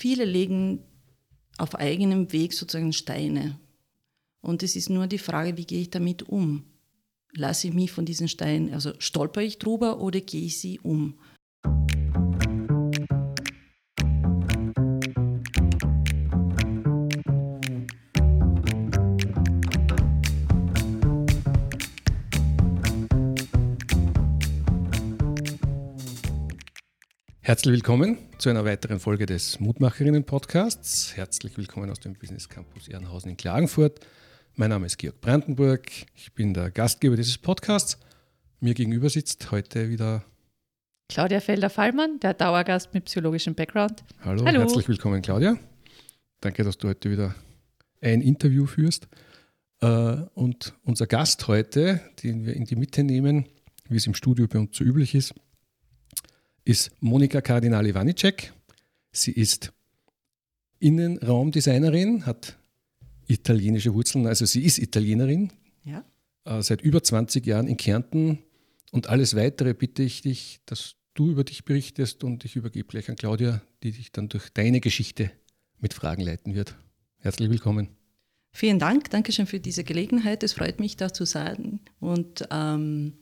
viele legen auf eigenem Weg sozusagen Steine. Und es ist nur die Frage, wie gehe ich damit um? Lasse ich mich von diesen Steinen, also stolper ich drüber oder gehe ich sie um? Herzlich willkommen zu einer weiteren Folge des Mutmacherinnen-Podcasts. Herzlich willkommen aus dem Business Campus Ehrenhausen in Klagenfurt. Mein Name ist Georg Brandenburg. Ich bin der Gastgeber dieses Podcasts. Mir gegenüber sitzt heute wieder Claudia Felder-Fallmann, der Dauergast mit psychologischem Background. Hallo, Hallo, herzlich willkommen, Claudia. Danke, dass du heute wieder ein Interview führst. Äh, und unser Gast heute, den wir in die Mitte nehmen, wie es im Studio bei uns so üblich ist, ist Monika Kardinali-Wanicek. Sie ist Innenraumdesignerin, hat italienische Wurzeln, also sie ist Italienerin. Ja. Äh, seit über 20 Jahren in Kärnten. Und alles Weitere bitte ich dich, dass du über dich berichtest und ich übergebe gleich an Claudia, die dich dann durch deine Geschichte mit Fragen leiten wird. Herzlich willkommen. Vielen Dank, danke schön für diese Gelegenheit. Es freut mich, da zu sein. Und ähm,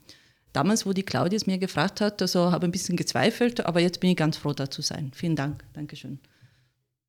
damals, wo die Claudia es mir gefragt hat, also habe ich ein bisschen gezweifelt, aber jetzt bin ich ganz froh, da zu sein. Vielen Dank, Dankeschön.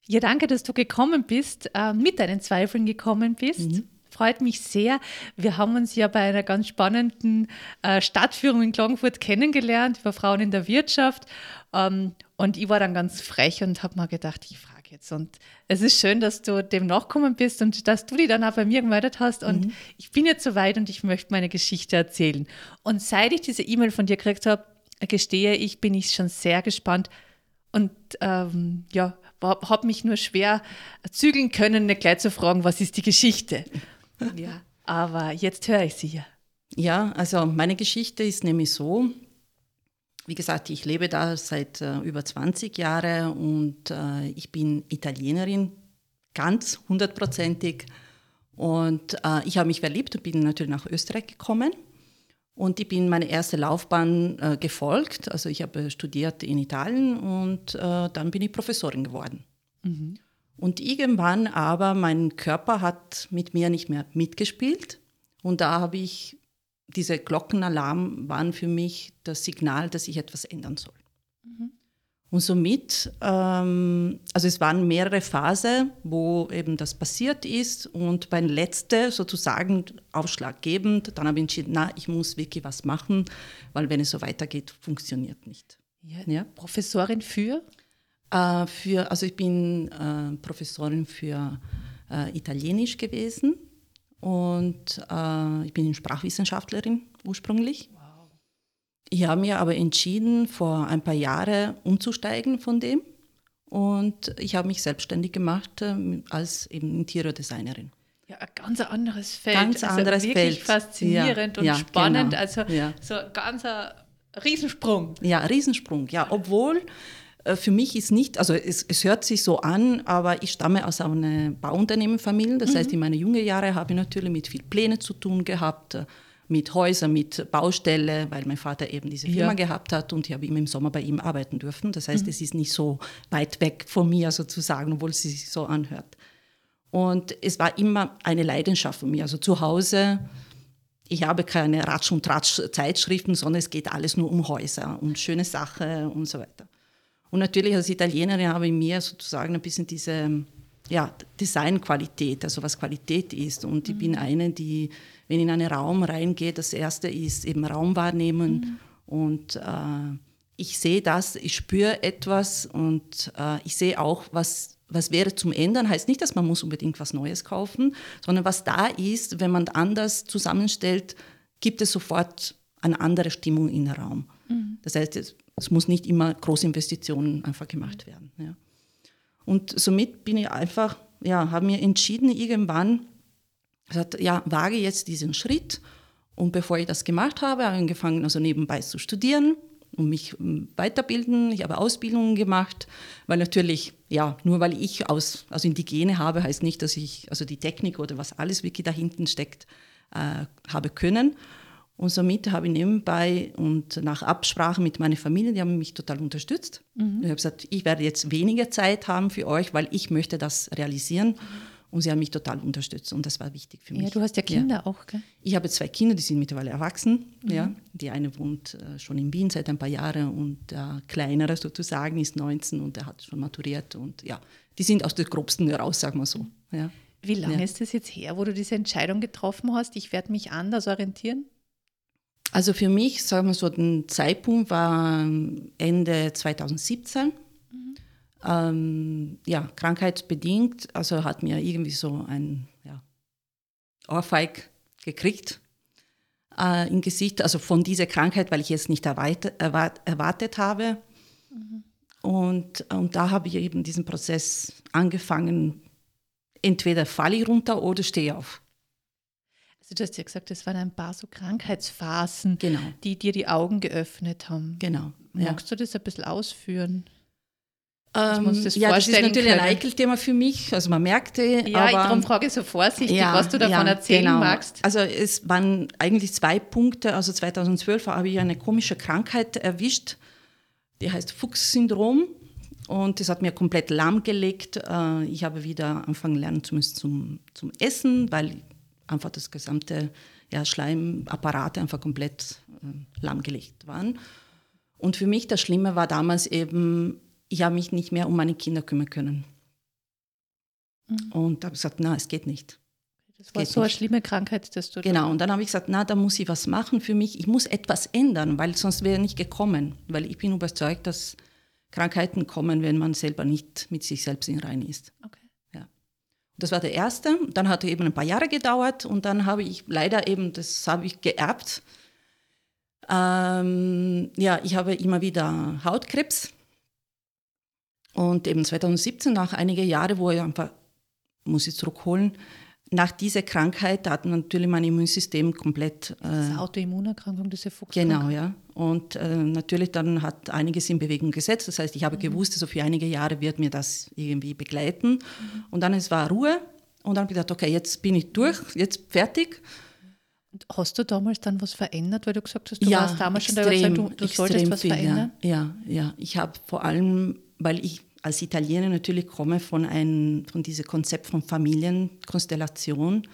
Ja, danke, dass du gekommen bist, äh, mit deinen Zweifeln gekommen bist. Mhm. Freut mich sehr. Wir haben uns ja bei einer ganz spannenden äh, Stadtführung in Klagenfurt kennengelernt über Frauen in der Wirtschaft. Ähm, und ich war dann ganz frech und habe mir gedacht, ich frage jetzt. Und es ist schön, dass du dem nachkommen bist und dass du die dann auch bei mir gemeldet hast. Und mhm. ich bin jetzt soweit und ich möchte meine Geschichte erzählen. Und seit ich diese E-Mail von dir gekriegt habe, gestehe ich, bin ich schon sehr gespannt und ähm, ja, habe mich nur schwer zügeln können, nicht gleich zu fragen, was ist die Geschichte. ja, aber jetzt höre ich sie ja. Ja, also meine Geschichte ist nämlich so, wie gesagt, ich lebe da seit äh, über 20 Jahren und äh, ich bin Italienerin, ganz hundertprozentig. Und äh, ich habe mich verliebt und bin natürlich nach Österreich gekommen. Und ich bin meine erste Laufbahn äh, gefolgt. Also ich habe studiert in Italien und äh, dann bin ich Professorin geworden. Mhm. Und irgendwann aber mein Körper hat mit mir nicht mehr mitgespielt. Und da habe ich diese Glockenalarm waren für mich das Signal, dass ich etwas ändern soll. Mhm. Und somit, ähm, also es waren mehrere Phasen, wo eben das passiert ist und beim letzten sozusagen ausschlaggebend, dann habe ich entschieden, na, ich muss wirklich was machen, weil wenn es so weitergeht, funktioniert nicht. Ja, ja? Professorin für? Äh, für? Also ich bin äh, Professorin für äh, Italienisch gewesen und äh, ich bin Sprachwissenschaftlerin ursprünglich. Wow. Ich habe mir aber entschieden, vor ein paar Jahren umzusteigen von dem. Und ich habe mich selbstständig gemacht äh, als eben Interiordesignerin. Ja, ein ganz anderes Feld. Ganz also anderes wirklich Feld. faszinierend ja, und ja, spannend. Genau. Also ja. so ein ganzer Riesensprung. Ja, Riesensprung. Ja, obwohl äh, für mich ist nicht, also es, es, hört sich so an, aber ich stamme aus einer Bauunternehmenfamilie. Das mhm. heißt, in meinen jungen Jahren habe ich natürlich mit viel Pläne zu tun gehabt, äh, mit Häusern, mit Baustelle, weil mein Vater eben diese Firma ja. gehabt hat und ich habe immer im Sommer bei ihm arbeiten dürfen. Das heißt, mhm. es ist nicht so weit weg von mir sozusagen, obwohl es sich so anhört. Und es war immer eine Leidenschaft von mir. Also zu Hause, ich habe keine Ratsch- und Tratsch-Zeitschriften, sondern es geht alles nur um Häuser, um schöne Sachen und so weiter. Und natürlich als Italienerin habe ich mir sozusagen ein bisschen diese ja, Designqualität, also was Qualität ist. Und ich mhm. bin eine, die, wenn in einen Raum reingeht, das erste ist eben Raum wahrnehmen. Mhm. Und äh, ich sehe das, ich spüre etwas und äh, ich sehe auch, was, was wäre zum Ändern. Heißt nicht, dass man muss unbedingt was Neues kaufen, sondern was da ist, wenn man anders zusammenstellt, gibt es sofort eine andere Stimmung in den Raum. Mhm. Das heißt, es muss nicht immer Großinvestitionen einfach gemacht werden. Ja. Und somit bin ich einfach, ja, habe mir entschieden, irgendwann, gesagt, ja, wage jetzt diesen Schritt. Und bevor ich das gemacht habe, habe ich angefangen, also nebenbei zu studieren und mich ähm, weiterbilden. Ich habe Ausbildungen gemacht, weil natürlich, ja, nur weil ich aus, also in die Gene habe, heißt nicht, dass ich, also die Technik oder was alles wirklich da hinten steckt, äh, habe können. Und somit habe ich nebenbei und nach Absprache mit meiner Familie, die haben mich total unterstützt. Mhm. Ich habe gesagt, ich werde jetzt weniger Zeit haben für euch, weil ich möchte das realisieren. Mhm. Und sie haben mich total unterstützt und das war wichtig für mich. Ja, du hast ja Kinder ja. auch, gell? Ich habe zwei Kinder, die sind mittlerweile erwachsen. Mhm. Ja. Die eine wohnt äh, schon in Wien seit ein paar Jahren und der kleinere sozusagen ist 19 und der hat schon maturiert. Und ja, die sind aus der Grobsten heraus, sagen wir so. Ja. Wie lange ja. ist das jetzt her, wo du diese Entscheidung getroffen hast? Ich werde mich anders orientieren? Also für mich, sagen wir so, der Zeitpunkt war Ende 2017. Mhm. Ähm, ja, krankheitsbedingt, also hat mir irgendwie so ein ja, Ohrfeig gekriegt äh, im Gesicht, also von dieser Krankheit, weil ich es nicht erwart erwart erwartet habe. Mhm. Und, und da habe ich eben diesen Prozess angefangen, entweder falle ich runter oder stehe auf. Also du hast ja gesagt, es waren ein paar so Krankheitsphasen, genau. die dir die Augen geöffnet haben. Genau. Magst ja. du das ein bisschen ausführen? Ähm, das ja, das ist natürlich können. ein Eikelthema für mich. Also man merkte, ja, aber, darum frage ich so vorsichtig, ja, was du davon ja, erzählen genau. magst. Also es waren eigentlich zwei Punkte. Also 2012 habe ich eine komische Krankheit erwischt, die heißt Fuchs-Syndrom. Und das hat mir komplett lahmgelegt. Äh, ich habe wieder anfangen lernen zu müssen zum, zum Essen, weil einfach das gesamte ja, Schleimapparat einfach komplett äh, lahmgelegt waren. Und für mich das Schlimme war damals eben, ich habe mich nicht mehr um meine Kinder kümmern können. Mhm. Und habe gesagt, na, es geht nicht. Das war so nicht. eine schlimme Krankheit, dass du. Genau, und dann habe ich gesagt, na, da muss ich was machen für mich. Ich muss etwas ändern, weil sonst wäre nicht gekommen. Weil ich bin überzeugt, dass Krankheiten kommen, wenn man selber nicht mit sich selbst in Rein ist. Okay. Das war der erste. Dann hat er eben ein paar Jahre gedauert und dann habe ich leider eben, das habe ich geerbt. Ähm, ja, ich habe immer wieder Hautkrebs. Und eben 2017, nach einigen Jahren, wo ich einfach, muss ich zurückholen, nach dieser Krankheit hat natürlich mein Immunsystem komplett. Äh, das Autoimmunerkrankung, diese Fuchskrankheit. Genau, ja. Und äh, natürlich dann hat einiges in Bewegung gesetzt. Das heißt, ich habe mhm. gewusst, also für einige Jahre wird mir das irgendwie begleiten. Mhm. Und dann es war Ruhe. Und dann habe ich gedacht, okay, jetzt bin ich durch, jetzt fertig. Und hast du damals dann was verändert, weil du gesagt hast, du ja, warst damals extrem, schon der du, du solltest was viel, verändern? Ja, ja, ja. Ich habe vor allem, weil ich als Italiener natürlich komme von, ein, von diesem Konzept von Familienkonstellation,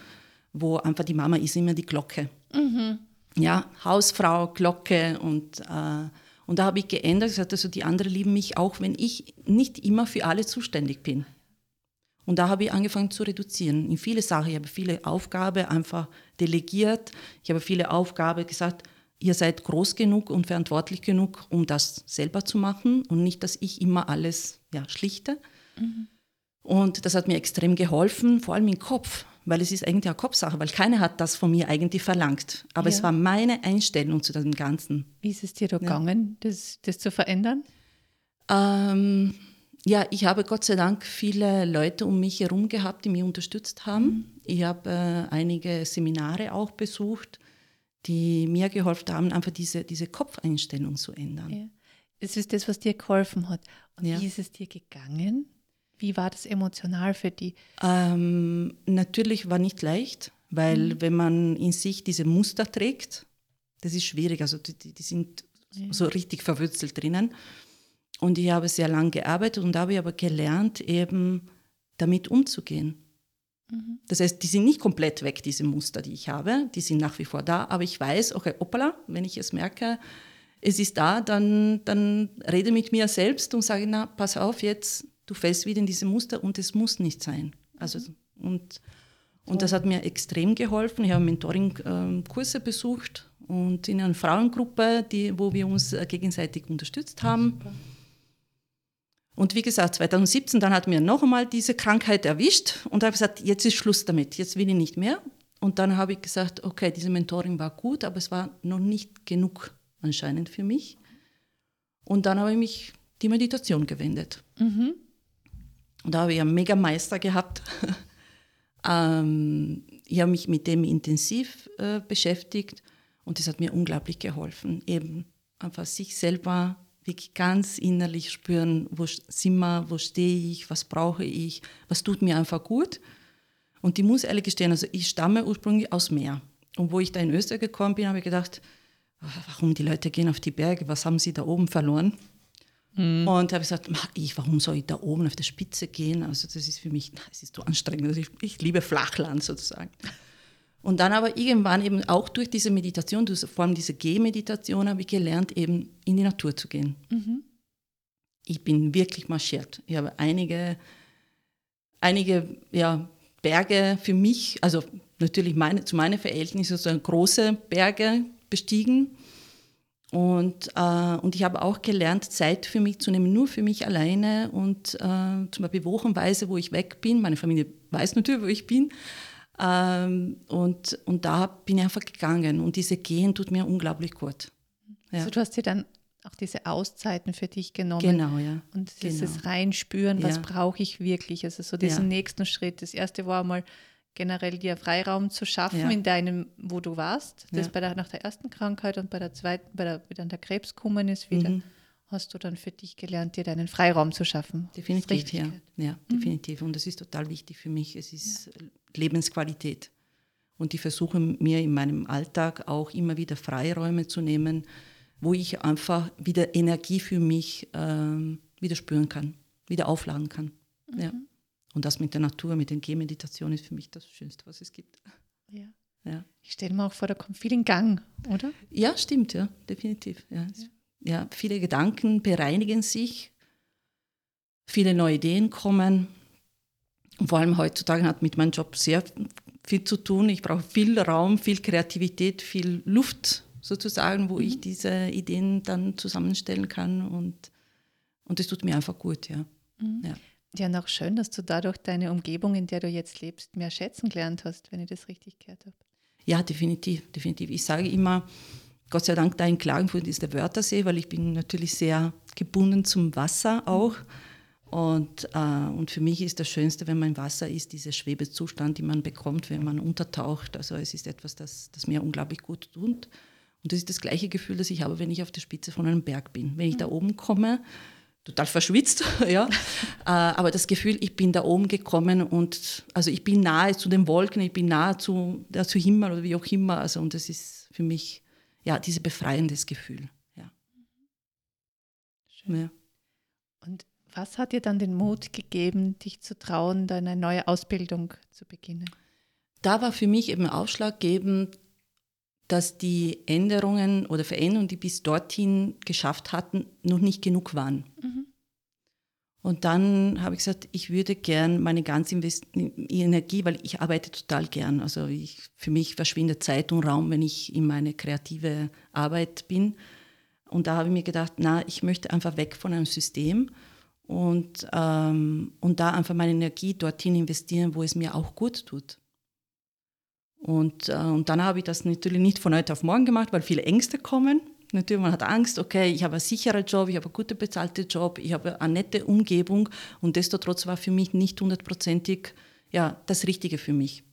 wo einfach die Mama ist immer die Glocke. Mhm. Ja, Hausfrau, Glocke und, äh, und da habe ich geändert, gesagt, also die anderen lieben mich auch, wenn ich nicht immer für alle zuständig bin. Und da habe ich angefangen zu reduzieren in viele Sachen. Ich habe viele Aufgaben einfach delegiert. Ich habe viele Aufgaben gesagt, ihr seid groß genug und verantwortlich genug, um das selber zu machen und nicht, dass ich immer alles ja, schlichte. Mhm. Und das hat mir extrem geholfen, vor allem im Kopf, weil es ist eigentlich eine Kopfsache, weil keiner hat das von mir eigentlich verlangt. Aber ja. es war meine Einstellung zu dem Ganzen. Wie ist es dir da ja. gegangen, das, das zu verändern? Ähm, ja, ich habe Gott sei Dank viele Leute um mich herum gehabt, die mich unterstützt haben. Mhm. Ich habe äh, einige Seminare auch besucht die mir geholfen haben, einfach diese, diese Kopfeinstellung zu ändern. Ja. Das ist das, was dir geholfen hat. Und ja. wie ist es dir gegangen? Wie war das emotional für dich? Ähm, natürlich war nicht leicht, weil mhm. wenn man in sich diese Muster trägt, das ist schwierig. Also die, die sind ja. so richtig verwurzelt drinnen. Und ich habe sehr lange gearbeitet und habe aber gelernt, eben damit umzugehen. Mhm. Das heißt, die sind nicht komplett weg, diese Muster, die ich habe. Die sind nach wie vor da. Aber ich weiß, okay, hoppala, wenn ich es merke, es ist da, dann, dann rede mit mir selbst und sage, na, pass auf jetzt, du fällst wieder in diese Muster und es muss nicht sein. Also, und, und das hat mir extrem geholfen. Ich habe Mentoring-Kurse besucht und in einer Frauengruppe, die, wo wir uns gegenseitig unterstützt haben. Super. Und wie gesagt, 2017, dann hat mir noch einmal diese Krankheit erwischt und habe gesagt, jetzt ist Schluss damit, jetzt will ich nicht mehr. Und dann habe ich gesagt, okay, diese Mentoring war gut, aber es war noch nicht genug anscheinend für mich. Und dann habe ich mich die Meditation gewendet. Mhm. Und da habe ich einen mega Meister gehabt. ähm, ich habe mich mit dem intensiv äh, beschäftigt und das hat mir unglaublich geholfen, eben einfach sich selber wirklich ganz innerlich spüren, wo sind wir, wo stehe ich, was brauche ich, was tut mir einfach gut. Und ich muss ehrlich gestehen, also ich stamme ursprünglich aus Meer. Und wo ich da in Österreich gekommen bin, habe ich gedacht, ah, warum die Leute gehen auf die Berge, was haben sie da oben verloren? Mhm. Und habe gesagt, ich, warum soll ich da oben auf der Spitze gehen? Also das ist für mich, es ist so anstrengend. Also ich, ich, liebe Flachland sozusagen. Und dann aber irgendwann eben auch durch diese Meditation, vor allem diese Gehmeditation, habe ich gelernt, eben in die Natur zu gehen. Mhm. Ich bin wirklich marschiert. Ich habe einige, einige ja, Berge für mich, also natürlich meine, zu meinen Verhältnissen, so große Berge bestiegen und, äh, und ich habe auch gelernt, Zeit für mich zu nehmen, nur für mich alleine und äh, zum Beispiel wochenweise, wo ich weg bin. Meine Familie weiß natürlich, wo ich bin. Ähm, und, und da bin ich einfach gegangen und diese Gehen tut mir unglaublich gut. Ja. Also du hast dir dann auch diese Auszeiten für dich genommen. Genau, ja. Und dieses genau. Reinspüren, was ja. brauche ich wirklich? Also so diesen ja. nächsten Schritt. Das erste war mal generell dir Freiraum zu schaffen ja. in deinem, wo du warst. Das bei der, nach der ersten Krankheit und bei der zweiten, bei der, wie dann der Krebs gekommen ist, wieder, mhm. Hast du dann für dich gelernt, dir deinen Freiraum zu schaffen. Definitiv, ja. Ja, mhm. definitiv. Und das ist total wichtig für mich. Es ist ja. Lebensqualität. Und ich versuche mir in meinem Alltag auch immer wieder Freiräume zu nehmen, wo ich einfach wieder Energie für mich ähm, wieder spüren kann, wieder aufladen kann. Mhm. Ja. Und das mit der Natur, mit den Gehmeditationen ist für mich das Schönste, was es gibt. Ja. ja. Ich stelle mir auch vor, da kommt viel in Gang, oder? Ja, stimmt, ja, definitiv. Ja. ja. Ja viele Gedanken bereinigen sich, viele neue Ideen kommen. Und vor allem heutzutage hat mit meinem Job sehr viel zu tun. Ich brauche viel Raum, viel Kreativität, viel Luft sozusagen, wo mhm. ich diese Ideen dann zusammenstellen kann. Und, und das tut mir einfach gut, ja. Mhm. ja. Ja, noch schön, dass du dadurch deine Umgebung, in der du jetzt lebst, mehr schätzen gelernt hast, wenn ich das richtig gehört habe. Ja, definitiv, definitiv. Ich sage immer, Gott sei Dank, da in Klagenfurt ist der Wörthersee, weil ich bin natürlich sehr gebunden zum Wasser auch. Und, äh, und für mich ist das Schönste, wenn man im Wasser ist, dieser Schwebezustand, den man bekommt, wenn man untertaucht. Also es ist etwas, das, das mir unglaublich gut tut. Und das ist das gleiche Gefühl, das ich habe, wenn ich auf der Spitze von einem Berg bin. Wenn ich da oben komme, total verschwitzt, ja. Äh, aber das Gefühl, ich bin da oben gekommen und also ich bin nahe zu den Wolken, ich bin nahe zu, zu Himmel oder wie auch immer. Also und das ist für mich ja dieses befreiendes Gefühl. Ja. Schön. Ja. Und was hat dir dann den Mut gegeben, dich zu trauen, deine neue Ausbildung zu beginnen? Da war für mich eben ausschlaggebend, dass die Änderungen oder Veränderungen, die bis dorthin geschafft hatten, noch nicht genug waren. Mhm. Und dann habe ich gesagt, ich würde gern meine ganze Invest Energie, weil ich arbeite total gern. Also ich, für mich verschwindet Zeit und Raum, wenn ich in meine kreative Arbeit bin. Und da habe ich mir gedacht, na, ich möchte einfach weg von einem System und, ähm, und da einfach meine Energie dorthin investieren, wo es mir auch gut tut. Und, äh, und dann habe ich das natürlich nicht von heute auf morgen gemacht, weil viele Ängste kommen. Natürlich, man hat Angst, okay, ich habe einen sicheren Job, ich habe einen gut bezahlten Job, ich habe eine nette Umgebung und desto trotz war für mich nicht hundertprozentig ja, das Richtige für mich.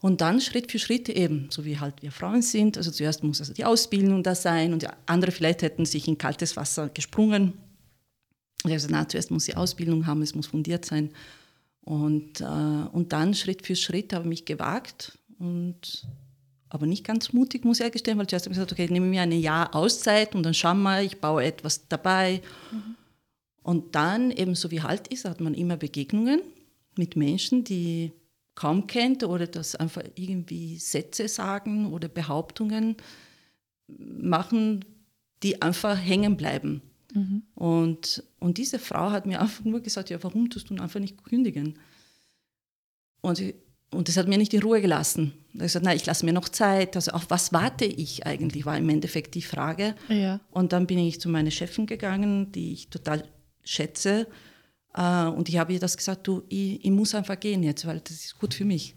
Und dann Schritt für Schritt eben, so wie halt wir Frauen sind. Also zuerst muss also die Ausbildung da sein und andere vielleicht hätten sich in kaltes Wasser gesprungen. Gesagt, na, zuerst muss die Ausbildung haben, es muss fundiert sein. Und, äh, und dann Schritt für Schritt habe ich mich gewagt und aber nicht ganz mutig, muss ich ehrlich gestehen, weil zuerst habe ich gesagt, okay, ich nehme mir ein Jahr Auszeit und dann schauen wir, ich baue etwas dabei. Mhm. Und dann, eben so wie halt ist, hat man immer Begegnungen mit Menschen, die kaum kennt oder das einfach irgendwie Sätze sagen oder Behauptungen machen, die einfach hängen bleiben. Mhm. Und, und diese Frau hat mir einfach nur gesagt, ja, warum tust du einfach nicht kündigen? Und, ich, und das hat mir nicht in Ruhe gelassen. Ich habe gesagt, nein, ich lasse mir noch Zeit. Also auf was warte ich eigentlich, war im Endeffekt die Frage. Ja. Und dann bin ich zu meiner Chefin gegangen, die ich total schätze. Äh, und ich habe ihr das gesagt, du, ich, ich muss einfach gehen jetzt, weil das ist gut für mich.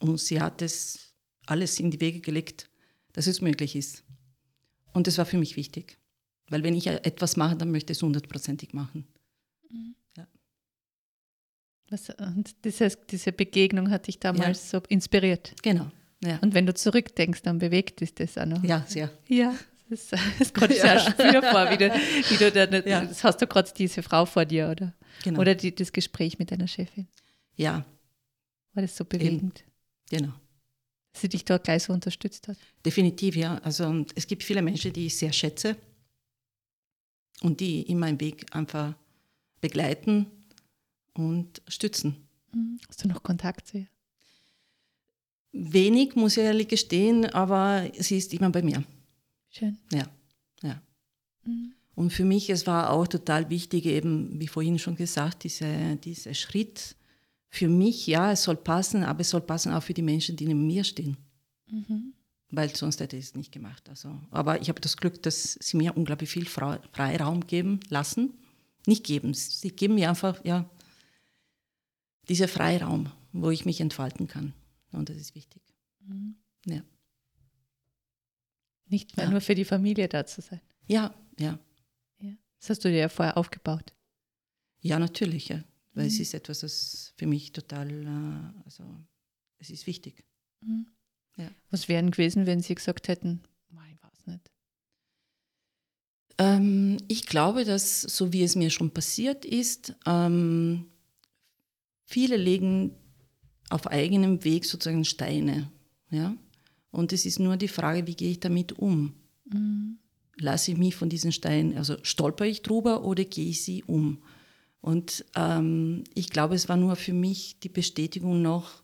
Und sie hat es alles in die Wege gelegt, dass es möglich ist. Und das war für mich wichtig. Weil wenn ich etwas mache, dann möchte ich es hundertprozentig machen. Mhm. Was, und diese, diese Begegnung hat dich damals ja. so inspiriert. Genau. Ja. Und wenn du zurückdenkst, dann bewegt dich das auch noch. Ja, sehr. Ja, das, das ich ja spüren vor, wie du, wie du dann, ja. das hast du gerade diese Frau vor dir, oder? Genau. Oder die, das Gespräch mit deiner Chefin. Ja. War das so bewegend? Eben. Genau. Dass sie dich dort gleich so unterstützt hat. Definitiv, ja. Also es gibt viele Menschen, die ich sehr schätze und die in meinem Weg einfach begleiten und stützen. Mhm. Hast du noch Kontakt zu ihr? Wenig, muss ich ehrlich gestehen, aber sie ist immer bei mir. Schön. Ja, ja. Mhm. Und für mich, es war auch total wichtig, eben, wie vorhin schon gesagt, diese, dieser Schritt. Für mich, ja, es soll passen, aber es soll passen auch für die Menschen, die neben mir stehen. Mhm. Weil sonst hätte ich es nicht gemacht. Also, aber ich habe das Glück, dass sie mir unglaublich viel Freiraum geben lassen. Nicht geben, sie geben mir einfach, ja, dieser Freiraum, wo ich mich entfalten kann. Und das ist wichtig. Mhm. Ja. Nicht mehr ja. nur für die Familie da zu sein. Ja, ja. ja. Das hast du dir ja vorher aufgebaut. Ja, natürlich, ja. Weil mhm. es ist etwas, das für mich total, äh, also es ist wichtig. Mhm. Ja. Was wären gewesen, wenn Sie gesagt hätten, ich weiß nicht? Ähm, ich glaube, dass, so wie es mir schon passiert ist, ähm, viele legen auf eigenem Weg sozusagen Steine. Ja? Und es ist nur die Frage, wie gehe ich damit um? Mhm. Lasse ich mich von diesen Steinen, also stolper ich drüber oder gehe ich sie um? Und ähm, ich glaube, es war nur für mich die Bestätigung noch,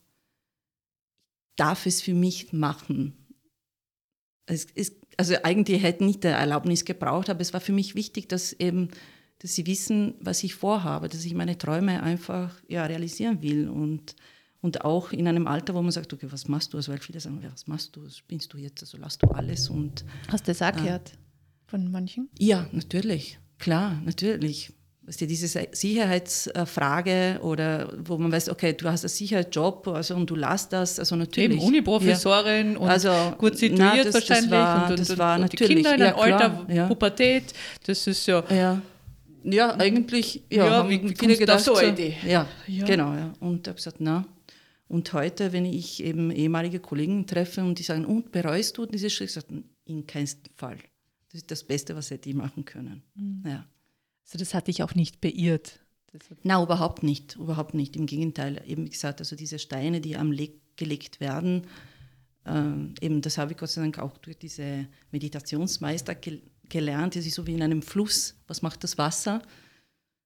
darf es für mich machen. Es ist, also eigentlich hätte nicht der Erlaubnis gebraucht, aber es war für mich wichtig, dass eben, dass sie wissen, was ich vorhabe, dass ich meine Träume einfach ja, realisieren will und und auch in einem Alter, wo man sagt, okay, was machst du? Also weil viele sagen, was machst du? Spinnst du jetzt? Also lass du alles und. Hast du das auch äh, gehört von manchen? Ja, natürlich. Klar, natürlich. Weißt du, diese Sicherheitsfrage oder wo man weiß, okay, du hast einen Sicherheitsjob also, und du lässt das, also natürlich. Eben Uniprofessorin ja. und also, gut situiert na, das, wahrscheinlich das war, und, und, das war und natürlich, die Kinder in einem ja, Alter, ja. Pubertät, das ist ja... Ja, ja eigentlich, ja, ja wie viele gedacht, so eine Idee? Ja, ja, genau, ja. Und ich habe gesagt, na, und heute, wenn ich eben ehemalige Kollegen treffe und die sagen, und bereust du diesen Schritt? Ich sage, in keinem Fall. Das ist das Beste, was hätte ich machen können. Mhm. Ja. Also das hat dich auch nicht beirrt? Nein, überhaupt nicht. Überhaupt nicht. Im Gegenteil. Eben wie gesagt, also diese Steine, die am Leg gelegt werden, äh, eben das habe ich Gott sei Dank auch durch diese Meditationsmeister gelernt. Es ist so wie in einem Fluss. Was macht das Wasser?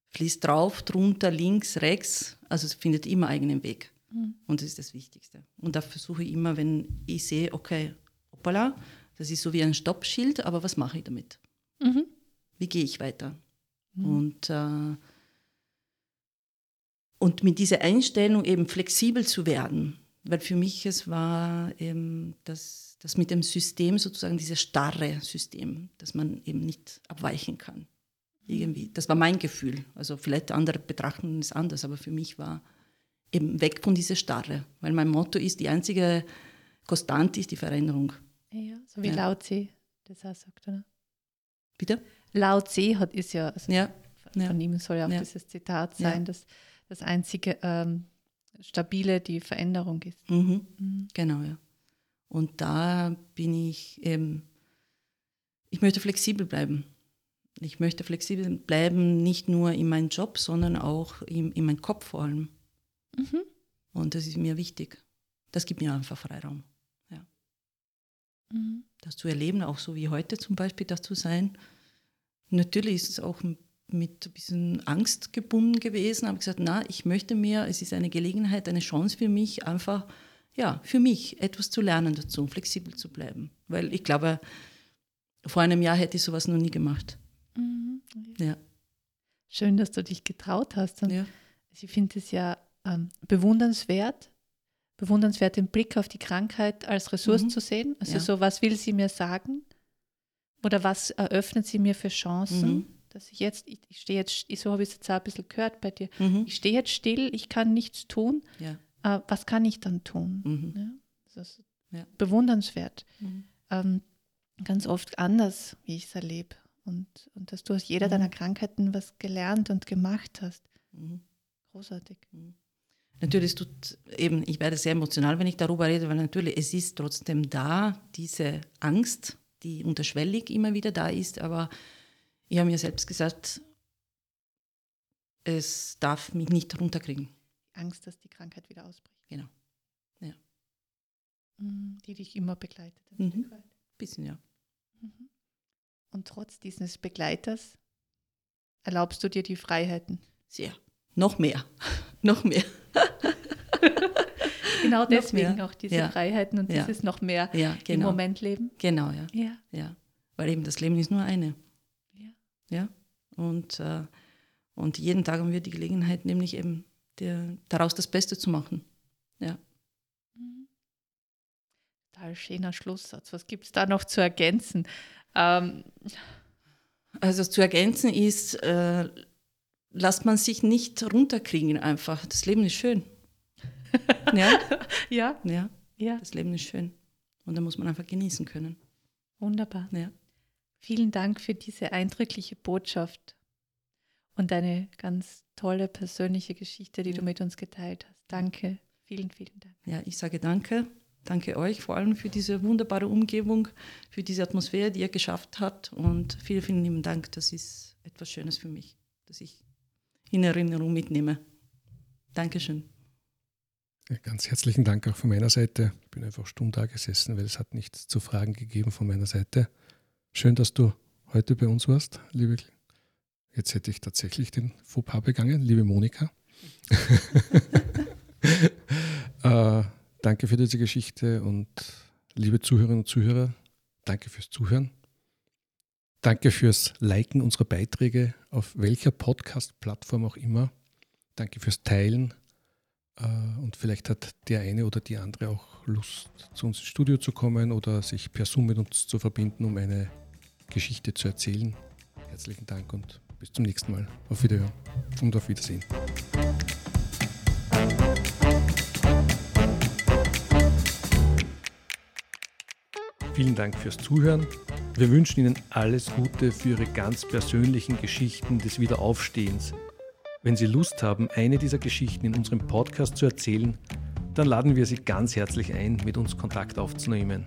Fließt drauf, drunter, links, rechts. Also es findet immer eigenen Weg. Mhm. Und das ist das Wichtigste. Und da versuche ich immer, wenn ich sehe, okay, hoppala, das ist so wie ein Stoppschild, aber was mache ich damit? Mhm. Wie gehe ich weiter? Mhm. Und, äh, und mit dieser Einstellung eben flexibel zu werden, weil für mich es war eben das, das mit dem System sozusagen dieses starre System, dass man eben nicht abweichen kann. Irgendwie. Das war mein Gefühl. Also vielleicht andere betrachten es anders, aber für mich war eben weg von dieser Starre. Weil mein Motto ist, die einzige Konstante ist die Veränderung. Ja, so wie ja. Lao Tse das auch sagt, oder? Bitte? Lao Tse hat, ist ja, also ja. von ja. ihm soll ja auch dieses Zitat sein, dass das einzige ähm, Stabile die Veränderung ist. Mhm. Mhm. Genau, ja. Und da bin ich eben, ich möchte flexibel bleiben. Ich möchte flexibel bleiben, nicht nur in meinem Job, sondern auch in, in meinem Kopf vor allem. Mhm. Und das ist mir wichtig. Das gibt mir einfach Freiraum. Ja. Mhm. Das zu erleben, auch so wie heute zum Beispiel, das zu sein. Natürlich ist es auch mit ein bisschen Angst gebunden gewesen. Aber gesagt, na, ich möchte mir, es ist eine Gelegenheit, eine Chance für mich, einfach, ja, für mich etwas zu lernen dazu, flexibel zu bleiben. Weil ich glaube, vor einem Jahr hätte ich sowas noch nie gemacht. Mhm. Ja. Schön, dass du dich getraut hast. Und ja. Ich finde es ja ähm, bewundernswert, bewundernswert den Blick auf die Krankheit als Ressource mhm. zu sehen. Also ja. so, was will sie mir sagen? Oder was eröffnet sie mir für Chancen? Mhm. Dass ich jetzt, ich, ich stehe jetzt, so habe ich es jetzt auch ein bisschen gehört bei dir, mhm. ich stehe jetzt still, ich kann nichts tun. Ja. Äh, was kann ich dann tun? Mhm. Ja? Das ist ja. bewundernswert. Mhm. Ähm, ganz oft anders, wie ich es erlebe. Und, und dass du aus jeder mhm. deiner Krankheiten was gelernt und gemacht hast. Großartig. Natürlich tut eben, ich werde sehr emotional, wenn ich darüber rede, weil natürlich es ist trotzdem da, diese Angst, die unterschwellig immer wieder da ist, aber ich habe mir selbst gesagt, es darf mich nicht runterkriegen. Angst, dass die Krankheit wieder ausbricht. Genau. Ja. Mhm, die dich immer begleitet. Ein mhm. Bisschen, ja. Mhm. Und trotz dieses Begleiters erlaubst du dir die Freiheiten? Sehr. Noch mehr. noch mehr. genau deswegen auch diese ja. Freiheiten und ja. dieses noch mehr ja, genau. im Moment leben. Genau, ja. ja. ja. Weil eben das Leben ist nur eine. Ja. Ja. Und, äh, und jeden Tag haben wir die Gelegenheit, nämlich eben der, daraus das Beste zu machen. Ja. Mhm. Total schöner Schlusssatz. Was gibt es da noch zu ergänzen? Ähm. Also zu ergänzen ist, äh, lasst man sich nicht runterkriegen einfach. Das Leben ist schön. ja? ja? Ja. Ja. Das Leben ist schön. Und da muss man einfach genießen können. Wunderbar. Ja. Vielen Dank für diese eindrückliche Botschaft und deine ganz tolle persönliche Geschichte, die ja. du mit uns geteilt hast. Danke. Vielen, vielen Dank. Ja, ich sage danke. Danke euch vor allem für diese wunderbare Umgebung, für diese Atmosphäre, die ihr geschafft habt. Und vielen, vielen lieben Dank. Das ist etwas Schönes für mich, dass ich in Erinnerung mitnehme. Dankeschön. Ganz herzlichen Dank auch von meiner Seite. Ich bin einfach stumm da gesessen, weil es hat nichts zu fragen gegeben von meiner Seite. Schön, dass du heute bei uns warst, liebe. Jetzt hätte ich tatsächlich den Fauxpas begangen, liebe Monika. äh, danke für diese Geschichte und liebe Zuhörerinnen und Zuhörer, danke fürs Zuhören. Danke fürs Liken unserer Beiträge auf welcher Podcast-Plattform auch immer. Danke fürs Teilen. Äh, und vielleicht hat der eine oder die andere auch Lust, zu uns ins Studio zu kommen oder sich per Zoom mit uns zu verbinden, um eine Geschichte zu erzählen. Herzlichen Dank und bis zum nächsten Mal. Auf Wiederhören und auf Wiedersehen. Vielen Dank fürs Zuhören. Wir wünschen Ihnen alles Gute für Ihre ganz persönlichen Geschichten des Wiederaufstehens. Wenn Sie Lust haben, eine dieser Geschichten in unserem Podcast zu erzählen, dann laden wir Sie ganz herzlich ein, mit uns Kontakt aufzunehmen.